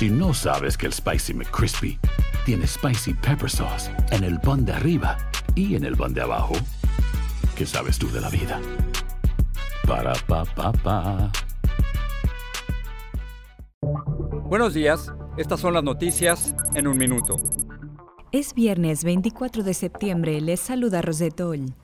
Si no sabes que el Spicy McCrispy tiene Spicy Pepper Sauce en el pan de arriba y en el pan de abajo, ¿qué sabes tú de la vida? Para, pa, pa, pa. Buenos días, estas son las noticias en un minuto. Es viernes 24 de septiembre, les saluda Rosetol.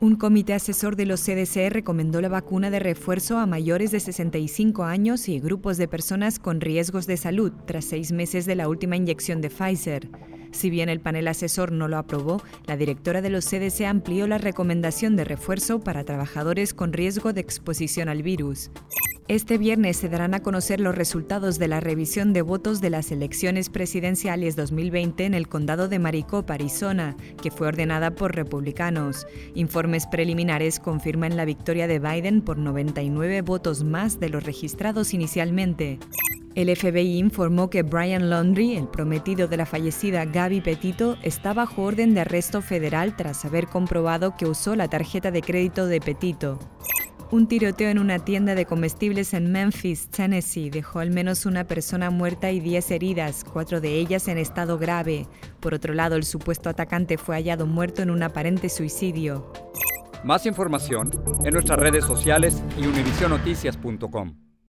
Un comité asesor de los CDC recomendó la vacuna de refuerzo a mayores de 65 años y grupos de personas con riesgos de salud tras seis meses de la última inyección de Pfizer. Si bien el panel asesor no lo aprobó, la directora de los CDC amplió la recomendación de refuerzo para trabajadores con riesgo de exposición al virus. Este viernes se darán a conocer los resultados de la revisión de votos de las elecciones presidenciales 2020 en el condado de Maricopa, Arizona, que fue ordenada por republicanos. Informes preliminares confirman la victoria de Biden por 99 votos más de los registrados inicialmente. El FBI informó que Brian Laundrie, el prometido de la fallecida Gaby Petito, está bajo orden de arresto federal tras haber comprobado que usó la tarjeta de crédito de Petito. Un tiroteo en una tienda de comestibles en Memphis, Tennessee, dejó al menos una persona muerta y 10 heridas, cuatro de ellas en estado grave. Por otro lado, el supuesto atacante fue hallado muerto en un aparente suicidio. Más información en nuestras redes sociales y univisionoticias.com.